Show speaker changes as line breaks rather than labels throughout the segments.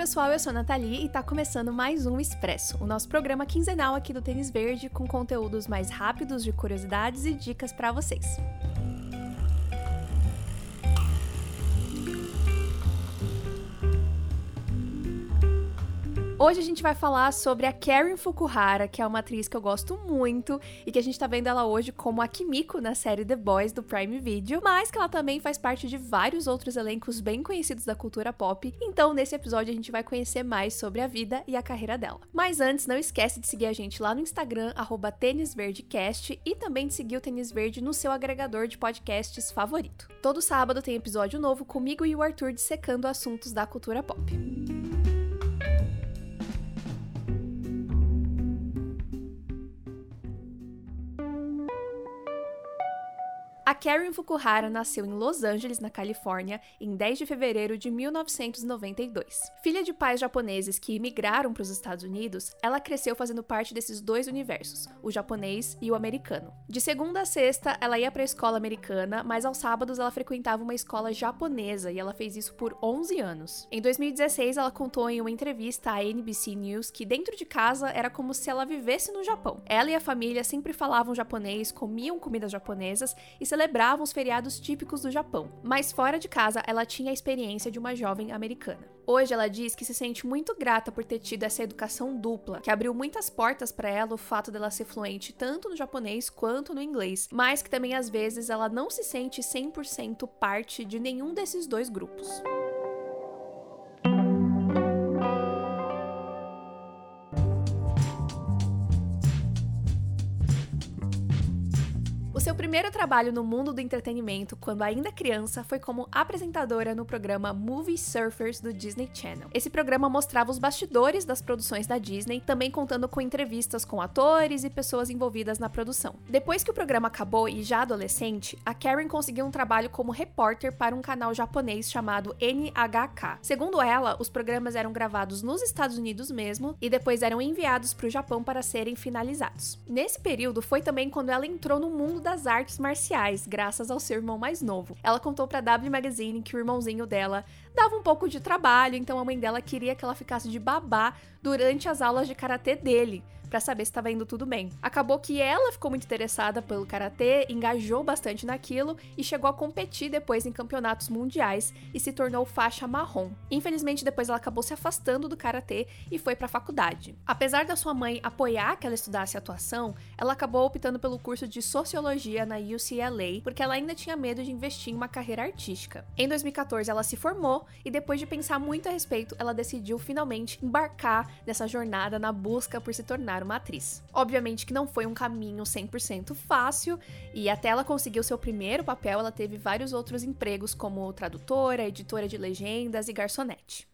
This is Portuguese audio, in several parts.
pessoal, eu sou a Nathalie e tá começando mais um Expresso, o nosso programa quinzenal aqui do Tênis Verde com conteúdos mais rápidos de curiosidades e dicas para vocês. Hoje a gente vai falar sobre a Karen Fukuhara, que é uma atriz que eu gosto muito e que a gente tá vendo ela hoje como a Kimiko na série The Boys do Prime Video, mas que ela também faz parte de vários outros elencos bem conhecidos da cultura pop. Então, nesse episódio a gente vai conhecer mais sobre a vida e a carreira dela. Mas antes, não esquece de seguir a gente lá no Instagram @tênisverdecast e também de seguir o Tênis Verde no seu agregador de podcasts favorito. Todo sábado tem episódio novo comigo e o Arthur dissecando assuntos da cultura pop. A Karen Fukuhara nasceu em Los Angeles, na Califórnia, em 10 de fevereiro de 1992. Filha de pais japoneses que imigraram para os Estados Unidos, ela cresceu fazendo parte desses dois universos, o japonês e o americano. De segunda a sexta, ela ia para a escola americana, mas aos sábados ela frequentava uma escola japonesa e ela fez isso por 11 anos. Em 2016, ela contou em uma entrevista à NBC News que dentro de casa era como se ela vivesse no Japão. Ela e a família sempre falavam japonês, comiam comidas japonesas e celebravam os feriados típicos do Japão, mas fora de casa ela tinha a experiência de uma jovem americana. Hoje ela diz que se sente muito grata por ter tido essa educação dupla, que abriu muitas portas para ela o fato dela ser fluente tanto no japonês quanto no inglês, mas que também às vezes ela não se sente 100% parte de nenhum desses dois grupos. O seu primeiro trabalho no mundo do entretenimento, quando ainda criança, foi como apresentadora no programa Movie Surfers do Disney Channel. Esse programa mostrava os bastidores das produções da Disney, também contando com entrevistas com atores e pessoas envolvidas na produção. Depois que o programa acabou e já adolescente, a Karen conseguiu um trabalho como repórter para um canal japonês chamado NHK. Segundo ela, os programas eram gravados nos Estados Unidos mesmo e depois eram enviados para o Japão para serem finalizados. Nesse período foi também quando ela entrou no mundo das artes marciais, graças ao seu irmão mais novo. Ela contou para W Magazine que o irmãozinho dela dava um pouco de trabalho, então a mãe dela queria que ela ficasse de babá durante as aulas de karatê dele para saber se estava indo tudo bem. Acabou que ela ficou muito interessada pelo karatê, engajou bastante naquilo e chegou a competir depois em campeonatos mundiais e se tornou faixa marrom. Infelizmente, depois ela acabou se afastando do karatê e foi para a faculdade. Apesar da sua mãe apoiar que ela estudasse atuação, ela acabou optando pelo curso de sociologia na UCLA porque ela ainda tinha medo de investir em uma carreira artística. Em 2014, ela se formou e depois de pensar muito a respeito, ela decidiu finalmente embarcar nessa jornada na busca por se tornar uma atriz. Obviamente que não foi um caminho 100% fácil, e até ela conseguir o seu primeiro papel, ela teve vários outros empregos como tradutora, editora de legendas e garçonete.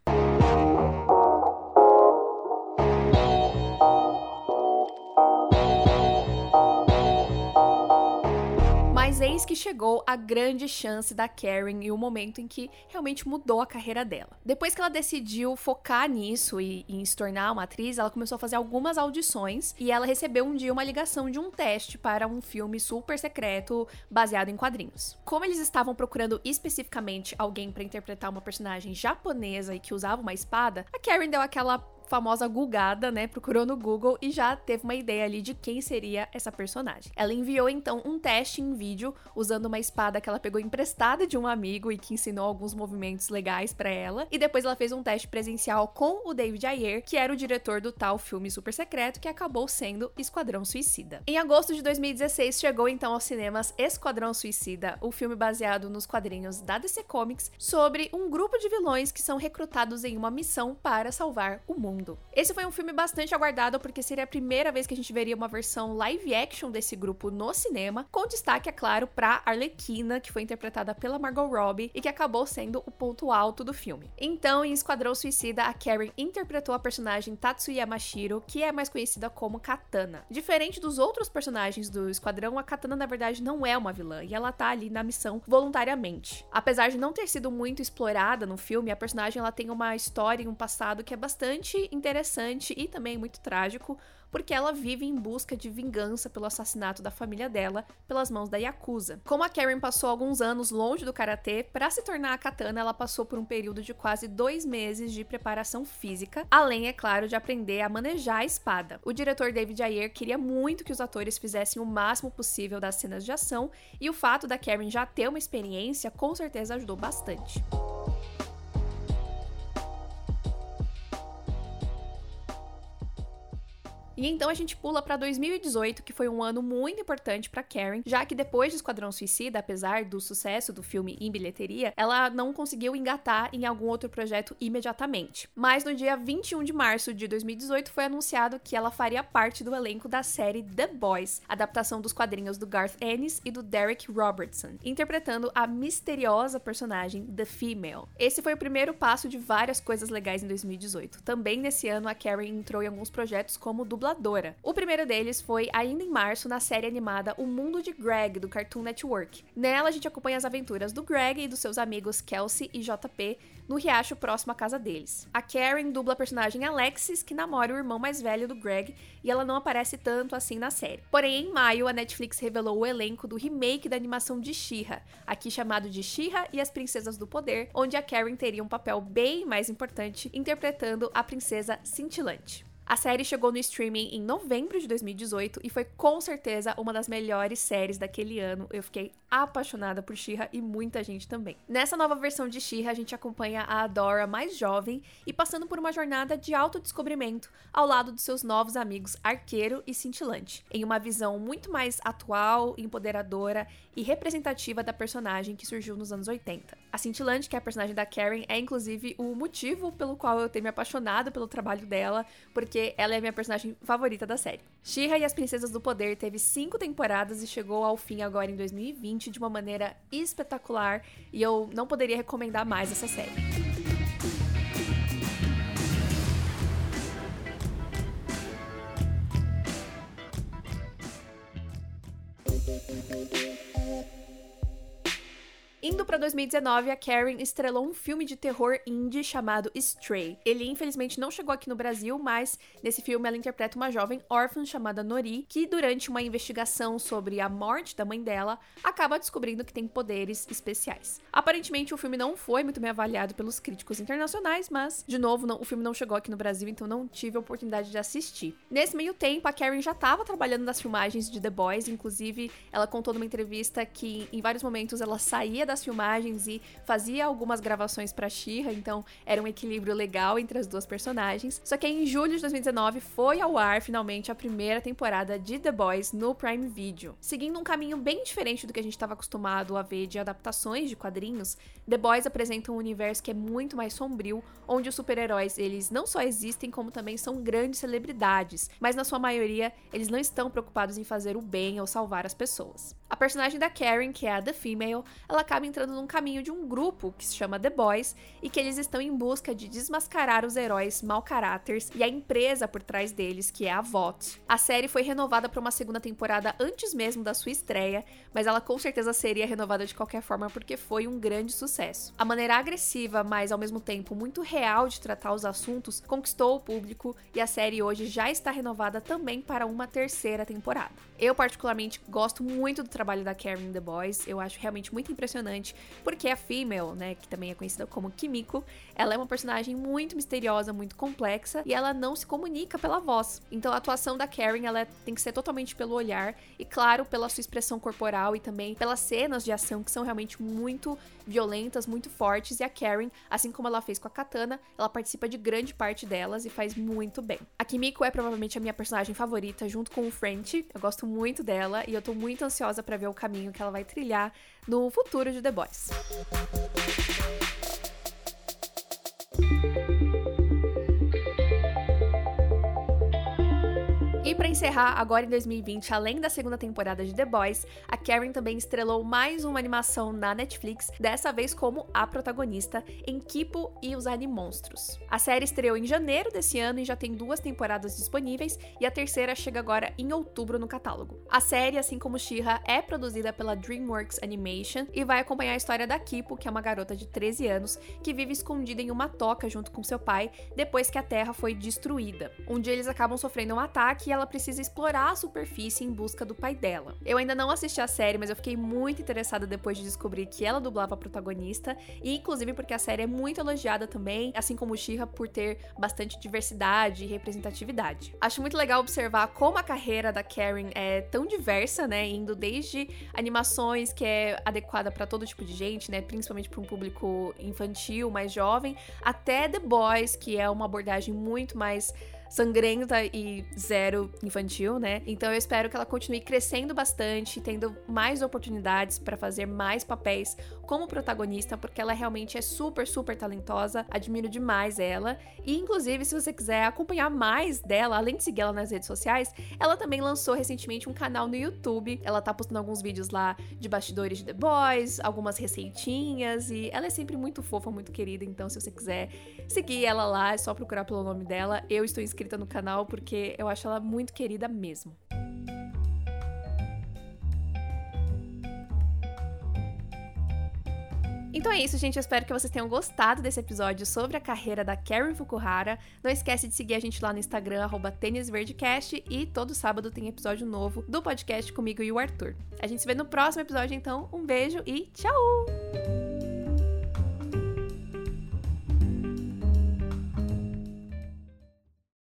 Eis que chegou a grande chance da Karen e o momento em que realmente mudou a carreira dela. Depois que ela decidiu focar nisso e, e em se tornar uma atriz, ela começou a fazer algumas audições e ela recebeu um dia uma ligação de um teste para um filme super secreto baseado em quadrinhos. Como eles estavam procurando especificamente alguém para interpretar uma personagem japonesa e que usava uma espada, a Karen deu aquela famosa gulgada, né? Procurou no Google e já teve uma ideia ali de quem seria essa personagem. Ela enviou então um teste em vídeo usando uma espada que ela pegou emprestada de um amigo e que ensinou alguns movimentos legais para ela. E depois ela fez um teste presencial com o David Ayer, que era o diretor do tal filme super secreto que acabou sendo Esquadrão Suicida. Em agosto de 2016 chegou então aos cinemas Esquadrão Suicida, o filme baseado nos quadrinhos da DC Comics sobre um grupo de vilões que são recrutados em uma missão para salvar o mundo mundo. Esse foi um filme bastante aguardado porque seria a primeira vez que a gente veria uma versão live action desse grupo no cinema, com destaque, é claro, para Arlequina, que foi interpretada pela Margot Robbie e que acabou sendo o ponto alto do filme. Então, em Esquadrão Suicida, a Karen interpretou a personagem Tatsuya Yamashiro, que é mais conhecida como Katana. Diferente dos outros personagens do Esquadrão, a Katana na verdade não é uma vilã e ela tá ali na missão voluntariamente. Apesar de não ter sido muito explorada no filme, a personagem ela tem uma história e um passado que é bastante interessante e também muito trágico, porque ela vive em busca de vingança pelo assassinato da família dela pelas mãos da Yakuza. Como a Karen passou alguns anos longe do karatê, para se tornar a katana, ela passou por um período de quase dois meses de preparação física, além, é claro, de aprender a manejar a espada. O diretor David Ayer queria muito que os atores fizessem o máximo possível das cenas de ação, e o fato da Karen já ter uma experiência com certeza ajudou bastante. E então a gente pula para 2018, que foi um ano muito importante para Karen, já que depois de Esquadrão Suicida, apesar do sucesso do filme em bilheteria, ela não conseguiu engatar em algum outro projeto imediatamente. Mas no dia 21 de março de 2018 foi anunciado que ela faria parte do elenco da série The Boys, adaptação dos quadrinhos do Garth Ennis e do Derek Robertson, interpretando a misteriosa personagem The Female. Esse foi o primeiro passo de várias coisas legais em 2018. Também nesse ano a Karen entrou em alguns projetos como dubladora dubladora. O primeiro deles foi ainda em março na série animada O Mundo de Greg do Cartoon Network. Nela a gente acompanha as aventuras do Greg e dos seus amigos Kelsey e JP no riacho próximo à casa deles. A Karen dubla a personagem Alexis, que namora o irmão mais velho do Greg, e ela não aparece tanto assim na série. Porém, em maio, a Netflix revelou o elenco do remake da animação de She-Ra, aqui chamado de She-Ra e as Princesas do Poder, onde a Karen teria um papel bem mais importante, interpretando a princesa cintilante. A série chegou no streaming em novembro de 2018 e foi com certeza uma das melhores séries daquele ano. Eu fiquei apaixonada por Shira e muita gente também. Nessa nova versão de Shira, a gente acompanha a Adora mais jovem e passando por uma jornada de autodescobrimento ao lado dos seus novos amigos Arqueiro e Cintilante, em uma visão muito mais atual, empoderadora e representativa da personagem que surgiu nos anos 80. A Cintilante, que é a personagem da Karen, é inclusive o motivo pelo qual eu tenho me apaixonado pelo trabalho dela, porque ela é a minha personagem favorita da série. She-Ra e as Princesas do Poder teve cinco temporadas e chegou ao fim agora em 2020 de uma maneira espetacular e eu não poderia recomendar mais essa série. Indo para 2019, a Karen estrelou um filme de terror indie chamado Stray. Ele infelizmente não chegou aqui no Brasil, mas nesse filme ela interpreta uma jovem órfã chamada Nori, que durante uma investigação sobre a morte da mãe dela, acaba descobrindo que tem poderes especiais. Aparentemente o filme não foi muito bem avaliado pelos críticos internacionais, mas de novo, não, o filme não chegou aqui no Brasil, então não tive a oportunidade de assistir. Nesse meio tempo, a Karen já estava trabalhando nas filmagens de The Boys, inclusive ela contou numa entrevista que em vários momentos ela saía da das filmagens e fazia algumas gravações para Shira, então era um equilíbrio legal entre as duas personagens. Só que em julho de 2019 foi ao ar finalmente a primeira temporada de The Boys no Prime Video. Seguindo um caminho bem diferente do que a gente estava acostumado a ver de adaptações de quadrinhos, The Boys apresenta um universo que é muito mais sombrio, onde os super-heróis eles não só existem como também são grandes celebridades, mas na sua maioria eles não estão preocupados em fazer o bem ou salvar as pessoas. A personagem da Karen, que é a The Female, ela acaba entrando num caminho de um grupo que se chama The Boys e que eles estão em busca de desmascarar os heróis mau caráteres e a empresa por trás deles, que é a VOT. A série foi renovada para uma segunda temporada antes mesmo da sua estreia, mas ela com certeza seria renovada de qualquer forma porque foi um grande sucesso. A maneira agressiva, mas ao mesmo tempo muito real de tratar os assuntos, conquistou o público e a série hoje já está renovada também para uma terceira temporada. Eu particularmente gosto muito do trabalho da Karen The Boys, eu acho realmente muito impressionante porque a Female, né, que também é conhecida como Kimiko, ela é uma personagem muito misteriosa, muito complexa e ela não se comunica pela voz. Então a atuação da Karen, ela tem que ser totalmente pelo olhar e claro, pela sua expressão corporal e também pelas cenas de ação que são realmente muito violentas, muito fortes e a Karen, assim como ela fez com a Katana, ela participa de grande parte delas e faz muito bem. A Kimiko é provavelmente a minha personagem favorita junto com o French. Eu gosto muito dela e eu tô muito ansiosa para ver o caminho que ela vai trilhar no futuro de The Boys. Encerrar, agora em 2020, além da segunda temporada de The Boys, a Karen também estrelou mais uma animação na Netflix, dessa vez como a protagonista em Kipo e os Animonstros. A série estreou em janeiro desse ano e já tem duas temporadas disponíveis, e a terceira chega agora em outubro no catálogo. A série, assim como She-Ra, é produzida pela DreamWorks Animation e vai acompanhar a história da Kipo, que é uma garota de 13 anos que vive escondida em uma toca junto com seu pai depois que a Terra foi destruída. Um dia eles acabam sofrendo um ataque e ela precisa explorar a superfície em busca do pai dela. Eu ainda não assisti a série, mas eu fiquei muito interessada depois de descobrir que ela dublava a protagonista, e inclusive porque a série é muito elogiada também, assim como Shira por ter bastante diversidade e representatividade. Acho muito legal observar como a carreira da Karen é tão diversa, né, indo desde animações que é adequada para todo tipo de gente, né, principalmente para um público infantil, mais jovem, até The Boys, que é uma abordagem muito mais sangrenta e zero infantil, né? Então eu espero que ela continue crescendo bastante, tendo mais oportunidades para fazer mais papéis como protagonista, porque ela realmente é super, super talentosa, admiro demais ela. E inclusive, se você quiser acompanhar mais dela, além de seguir ela nas redes sociais, ela também lançou recentemente um canal no YouTube. Ela tá postando alguns vídeos lá de bastidores de The Boys, algumas receitinhas e ela é sempre muito fofa, muito querida, então se você quiser seguir ela lá, é só procurar pelo nome dela. Eu estou inscrita no canal porque eu acho ela muito querida mesmo. Então é isso, gente. Eu espero que vocês tenham gostado desse episódio sobre a carreira da Karen Fukuhara. Não esquece de seguir a gente lá no Instagram, tênisverdecast, e todo sábado tem episódio novo do podcast comigo e o Arthur. A gente se vê no próximo episódio, então. Um beijo e tchau!